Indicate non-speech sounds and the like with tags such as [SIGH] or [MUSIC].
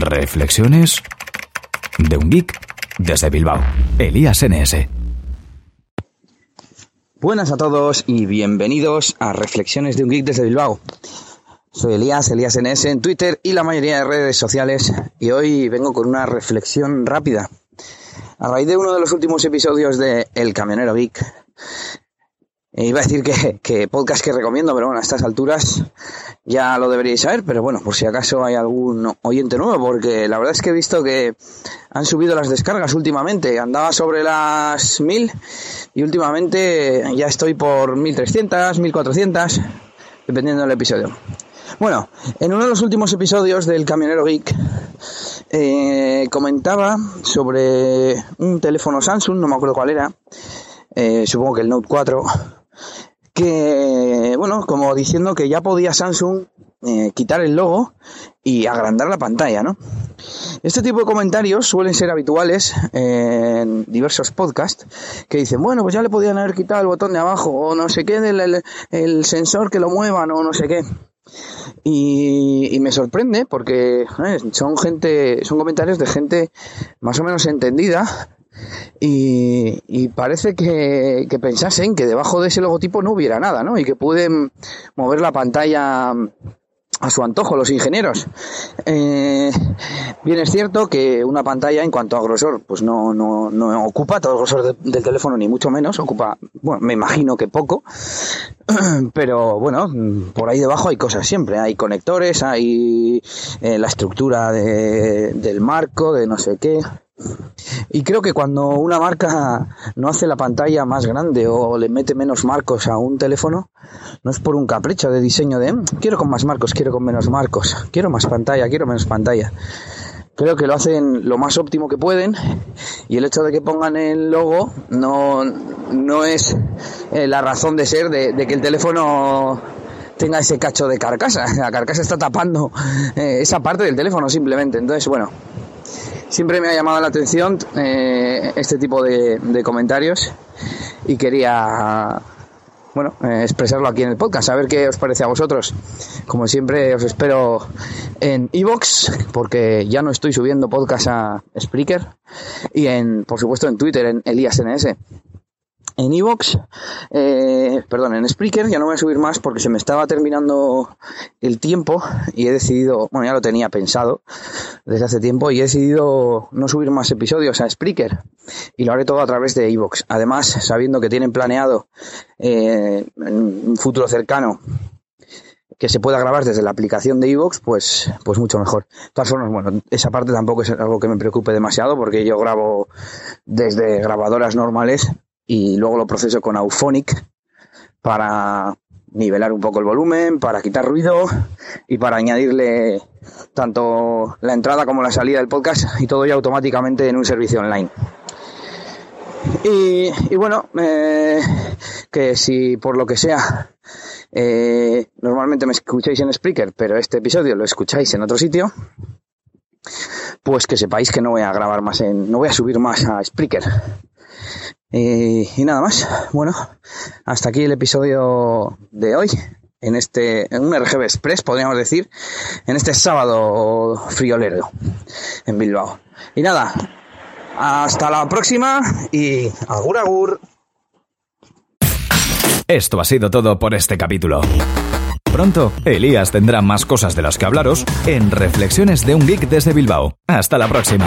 Reflexiones de un geek desde Bilbao. Elías NS. Buenas a todos y bienvenidos a Reflexiones de un geek desde Bilbao. Soy Elías, Elías NS en Twitter y la mayoría de redes sociales y hoy vengo con una reflexión rápida. A raíz de uno de los últimos episodios de El Camionero Geek, eh, iba a decir que, podcast que recomiendo, pero bueno, a estas alturas ya lo deberíais saber, pero bueno, por si acaso hay algún oyente nuevo, porque la verdad es que he visto que han subido las descargas últimamente. Andaba sobre las 1000 y últimamente ya estoy por 1300, 1400, dependiendo del episodio. Bueno, en uno de los últimos episodios del Camionero Geek eh, comentaba sobre un teléfono Samsung, no me acuerdo cuál era, eh, supongo que el Note 4, que, bueno, como diciendo que ya podía Samsung eh, quitar el logo y agrandar la pantalla, ¿no? Este tipo de comentarios suelen ser habituales en diversos podcasts que dicen, bueno, pues ya le podían haber quitado el botón de abajo o no sé qué del el, sensor que lo muevan o no sé qué. Y, me sorprende porque eh, son gente, son comentarios de gente más o menos entendida y, parece que, pensasen que debajo de ese logotipo no hubiera nada, ¿no? Y que pueden mover la pantalla a su antojo los ingenieros. Eh, bien es cierto que una pantalla en cuanto a grosor, pues no, no, no ocupa todo el grosor del teléfono, ni mucho menos, ocupa, bueno, me imagino que poco, [CLEARS THROAT] pero bueno, por ahí debajo hay cosas siempre, hay conectores, hay eh, la estructura de, del marco, de no sé qué. Y creo que cuando una marca no hace la pantalla más grande o le mete menos marcos a un teléfono, no es por un capricho de diseño de mm, quiero con más marcos, quiero con menos marcos, quiero más pantalla, quiero menos pantalla. Creo que lo hacen lo más óptimo que pueden y el hecho de que pongan el logo no, no es eh, la razón de ser de, que el teléfono tenga ese cacho de carcasa. La carcasa está tapando eh, esa parte del teléfono simplemente. Entonces, bueno, siempre me ha llamado la atención eh, este tipo de, comentarios y quería bueno, eh, expresarlo aquí en el podcast, a ver qué os parece a vosotros. Como siempre, os espero en Evox, porque ya no estoy subiendo podcast a Spreaker, y en, por supuesto, en Twitter, en ElíasNS en Evox, eh, perdón, en Spreaker ya no voy a subir más porque se me estaba terminando el tiempo y he decidido, bueno, ya lo tenía pensado desde hace tiempo y he decidido no subir más episodios a Spreaker y lo haré todo a través de Evox. Además, sabiendo que tienen planeado eh, en un futuro cercano que se pueda grabar desde la aplicación de Evox, pues, pues mucho mejor. De todas formas, bueno, esa parte tampoco es algo que me preocupe demasiado porque yo grabo desde grabadoras normales y luego lo proceso con Auphonic para nivelar un poco el volumen, para quitar ruido y para añadirle tanto la entrada como la salida del podcast y todo ya automáticamente en un servicio online. Y, bueno, eh, que si por lo que sea eh, normalmente me escucháis en Spreaker, pero este episodio lo escucháis en otro sitio, pues que sepáis que no voy a grabar más en, no voy a subir más a Spreaker. Y, nada más. Bueno, hasta aquí el episodio de hoy. En este, en un RGB Express, podríamos decir, en este sábado friolero en Bilbao. Y nada, hasta la próxima y agur agur. Esto ha sido todo por este capítulo. Pronto, Elías tendrá más cosas de las que hablaros en Reflexiones de un Geek desde Bilbao. Hasta la próxima.